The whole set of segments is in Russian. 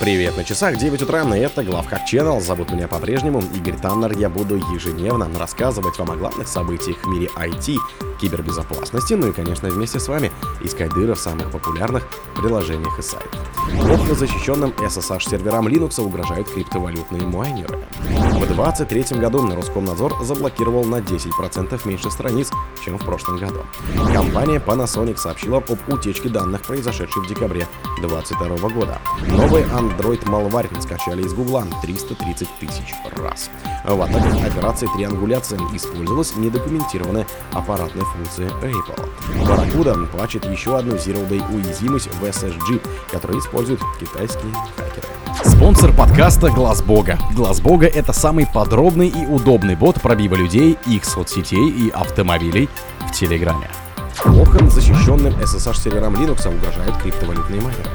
Привет, на часах 9 утра, и это Главхак Channel. Зовут меня по-прежнему Игорь Таннер. Я буду ежедневно рассказывать вам о главных событиях в мире IT, кибербезопасности, ну и, конечно, вместе с вами искать дыры в самых популярных приложениях и сайтах. Плохо защищенным SSH-серверам Linux угрожают криптовалютные майнеры. В 2023 году Роскомнадзор заблокировал на 10% меньше страниц, чем в прошлом году. Компания Panasonic сообщила об утечке данных, произошедшей в декабре 2022 года. Новый Android Malware скачали из Гугла 330 тысяч раз. В атаках операции триангуляции использовалась недокументированная аппаратная функция Apple. Barracuda пачет еще одну Zero Day уязвимость в SSG, которую используют китайские хакеры. Спонсор подкаста Глаз Бога. Глаз Бога это самый подробный и удобный бот пробива людей, их соцсетей и автомобилей в Телеграме. Плохо защищенным SSH-серверам Linux угрожают криптовалютные майнеры.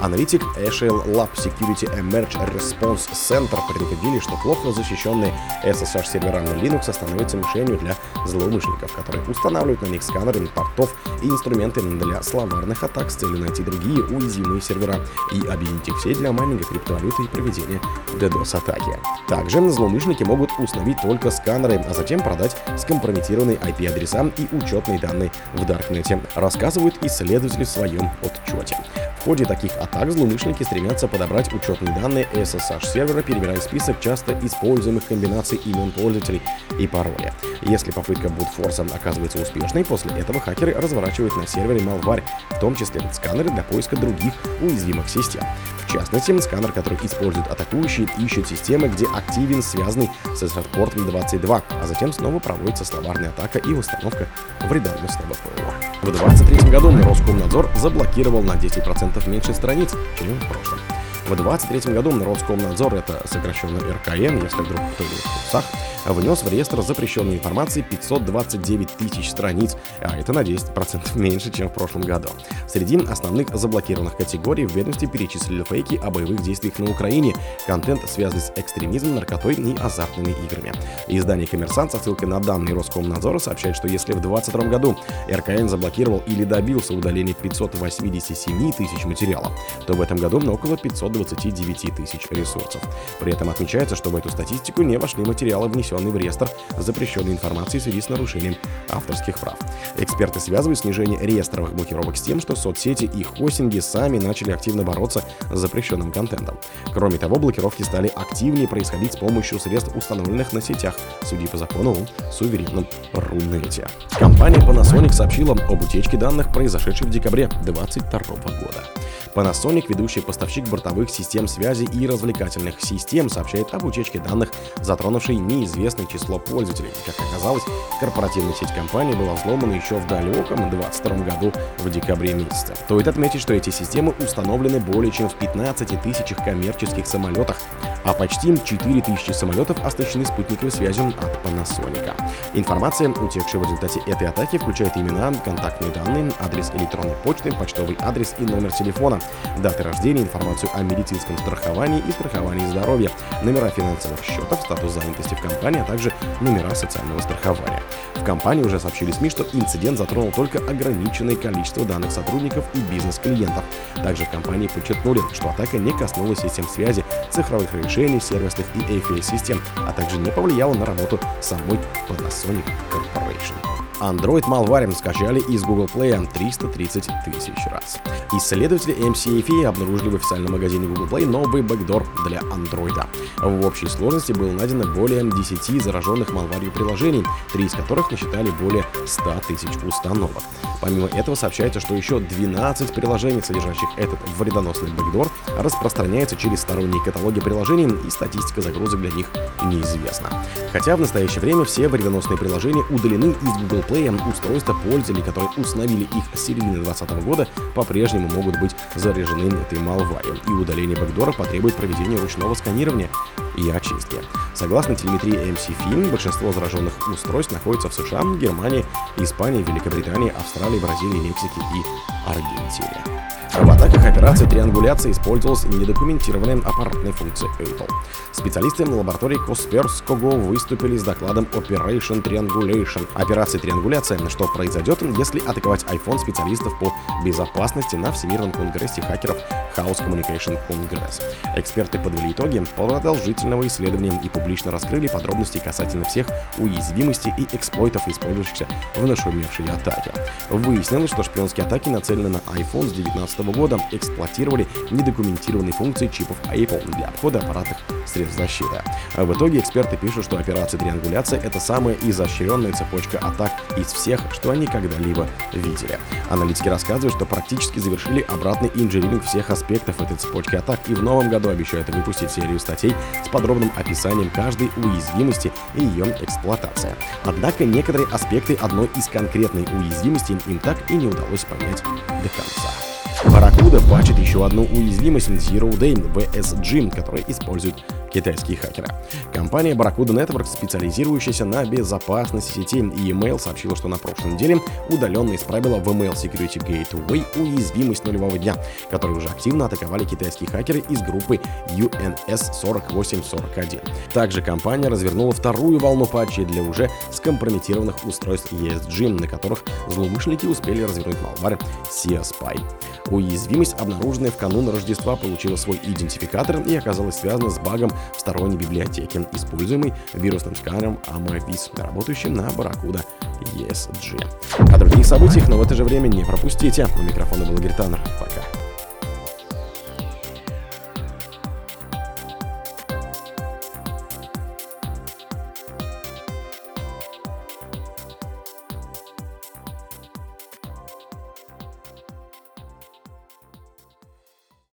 Аналитик Eshel Lab Security Emerge Response Center предупредили, что плохо защищенные SSH-сервера на Linux становятся мишенью для злоумышленников, которые устанавливают на них сканеры портов и инструменты для словарных атак с целью найти другие уязвимые сервера и объединить их все для майнинга криптовалюты и проведения DDoS-атаки. Также злоумышленники могут установить только сканеры, а затем продать скомпрометированные IP-адреса и учетные данные в Даркнете, рассказывают исследователи в своем отчете. Ходе таких атак злоумышленники стремятся подобрать учетные данные SSH сервера, перебирая список часто используемых комбинаций имен пользователей и пароля. Если попытка бутфорса оказывается успешной, после этого хакеры разворачивают на сервере malware, в том числе сканеры для поиска других уязвимых систем. В частности, сканер, который используют атакующие, ищет системы, где активен связанный с SSH-портом 22, а затем снова проводится словарная атака и установка вредоносного ПО. В 2023 году Роскомнадзор заблокировал на 10% меньше страниц, чем в прошлом. В 2023 году Роскомнадзор, это сокращенно РКН, если вдруг кто-то в курсах, внес в реестр запрещенной информации 529 тысяч страниц, а это на 10% меньше, чем в прошлом году. Среди основных заблокированных категорий в ведомстве перечислили фейки о боевых действиях на Украине, контент, связанный с экстремизмом, наркотой и азартными играми. Издание «Коммерсант» со ссылкой на данные Роскомнадзора сообщает, что если в 2022 году РКН заблокировал или добился удаления 587 тысяч материалов, то в этом году около 529 тысяч ресурсов. При этом отмечается, что в эту статистику не вошли материалы, внесенные в реестр запрещенной информации в связи с нарушением авторских прав. Эксперты связывают снижение реестровых блокировок с тем, что соцсети и хостинги сами начали активно бороться с запрещенным контентом. Кроме того, блокировки стали активнее происходить с помощью средств, установленных на сетях, судя по закону суверенном Рунете. Компания Panasonic сообщила об утечке данных, произошедшей в декабре 2022 года. Panasonic, ведущий поставщик бортовых систем связи и развлекательных систем, сообщает об утечке данных, затронувшей неизвестное число пользователей. Как оказалось, корпоративная сеть компании была взломана еще в далеком 2022 году в декабре месяце. Стоит отметить, что эти системы установлены более чем в 15 тысячах коммерческих самолетах, а почти 4000 самолетов оснащены спутниковой связью от Panasonic. Информация, утекшая в результате этой атаки, включает имена, контактные данные, адрес электронной почты, почтовый адрес и номер телефона, даты рождения, информацию о медицинском страховании и страховании здоровья, номера финансовых счетов, статус занятости в компании, а также номера социального страхования. В компании уже сообщили СМИ, что инцидент затронул только ограниченное количество данных сотрудников и бизнес-клиентов. Также в компании подчеркнули, что атака не коснулась систем связи, цифровых решений, сервисных и AFA-систем, а также не повлияла на работу самой Panasonic Corporation. Android Malware скачали из Google Play 330 тысяч раз. Исследователи MCAFE обнаружили в официальном магазине Google Play новый бэкдор для Android. В общей сложности было найдено более 10 зараженных малварью приложений, три из которых насчитали более 100 тысяч установок. Помимо этого сообщается, что еще 12 приложений, содержащих этот вредоносный бэкдор, распространяются через сторонние каталоги приложений, и статистика загрузок для них неизвестна. Хотя в настоящее время все вредоносные приложения удалены из Google Play, устройства пользователей, которые установили их с середины 2020 года, по-прежнему могут быть заряжены этой малварью, и удаление бэкдора потребует проведения ручного сканирования и очистки. Согласно телеметрии MC-Film, большинство зараженных устройств находится в США, Германии, Испании, Великобритании, Австралии, Бразилии, Мексике и Аргентине. В атаках операции триангуляции использовалась недокументированная аппаратная функция Apple. Специалисты лаборатории Косперского выступили с докладом Operation Triangulation. Операция триангуляция, что произойдет, если атаковать iPhone специалистов по безопасности на Всемирном конгрессе хакеров House Communication Congress. Эксперты подвели итоги продолжительного исследования и публично раскрыли подробности касательно всех уязвимостей и эксплойтов, использующихся в нашумевшей атаке. Выяснилось, что шпионские атаки, нацеленные на iPhone с 2019 года, эксплуатировали недокументированные функции чипов Apple для обхода аппаратных средств защиты. В итоге эксперты пишут, что операция триангуляция — это самая изощренная цепочка атак из всех, что они когда-либо видели. Аналитики рассказывают, что практически завершили обратный инжиринг всех аспектов этой цепочки атак и в новом году обещают выпустить серию статей с подробным описанием каждой уязвимости и ее эксплуатации. Однако некоторые аспекты одной из конкретной уязвимости им так и не удалось понять до конца. Barracuda пачет еще одну уязвимость Zero Day VSG, которая использует китайские хакеры. Компания Barracuda Network, специализирующаяся на безопасности сети и email, сообщила, что на прошлой неделе удаленно исправила в Email Security Gateway уязвимость нулевого дня, которую уже активно атаковали китайские хакеры из группы UNS 4841. Также компания развернула вторую волну патчей для уже скомпрометированных устройств ESG, на которых злоумышленники успели развернуть малвар SeaSpy. Уязвимость, обнаруженная в канун Рождества, получила свой идентификатор и оказалась связана с багом в сторонней библиотеке, используемой вирусным сканером Amavis, работающим на Barracuda ESG. О других событиях, но в это же время не пропустите. У микрофона был Игорь Таннер. Пока.